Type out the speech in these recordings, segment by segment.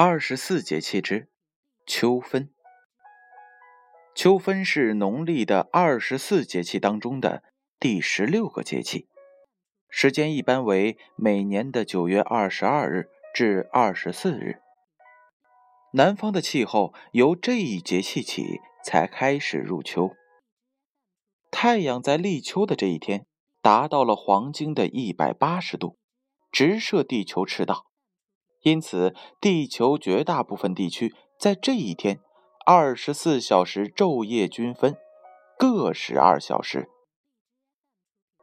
二十四节气之秋分。秋分是农历的二十四节气当中的第十六个节气，时间一般为每年的九月二十二日至二十四日。南方的气候由这一节气起才开始入秋。太阳在立秋的这一天达到了黄金的一百八十度，直射地球赤道，因此地球绝大部分地区在这一天二十四小时昼夜均分，各十二小时。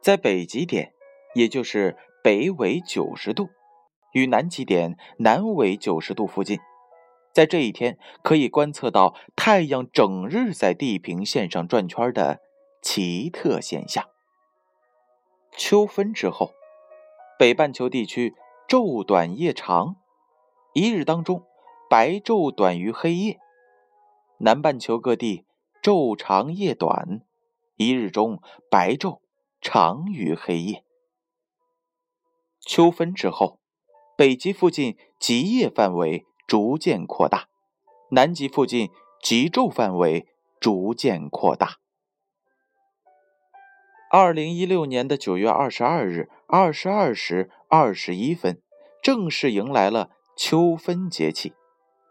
在北极点，也就是北纬九十度，与南极点南纬九十度附近。在这一天，可以观测到太阳整日在地平线上转圈的奇特现象。秋分之后，北半球地区昼短夜长，一日当中白昼短于黑夜；南半球各地昼长夜短，一日中白昼长于黑夜。秋分之后，北极附近极夜范围。逐渐扩大，南极附近极昼范围逐渐扩大。二零一六年的九月二十二日二十二时二十一分，正式迎来了秋分节气，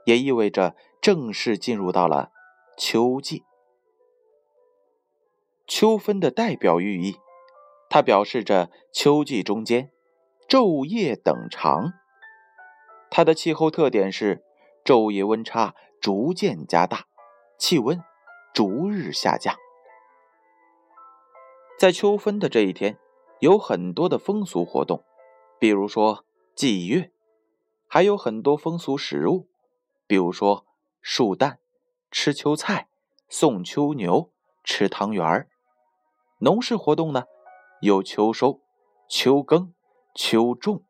也意味着正式进入到了秋季。秋分的代表寓意，它表示着秋季中间昼夜等长。它的气候特点是昼夜温差逐渐加大，气温逐日下降。在秋分的这一天，有很多的风俗活动，比如说祭月，还有很多风俗食物，比如说树蛋、吃秋菜、送秋牛、吃汤圆儿。农事活动呢，有秋收、秋耕、秋种。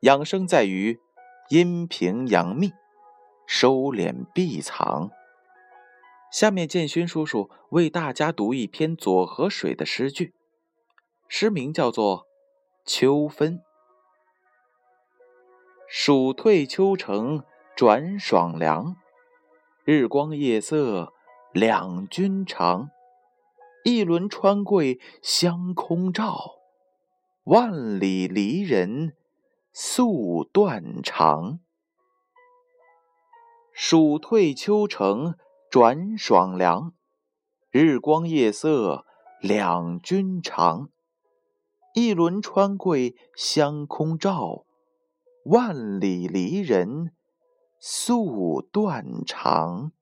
养生在于。阴平阳秘，收敛闭藏。下面建勋叔叔为大家读一篇左河水的诗句，诗名叫做《秋分》。暑退秋成转爽凉，日光夜色两军长。一轮穿桂香空照，万里离人。宿断肠，暑退秋成转爽凉，日光夜色两军长。一轮穿桂香空照，万里离人宿断肠。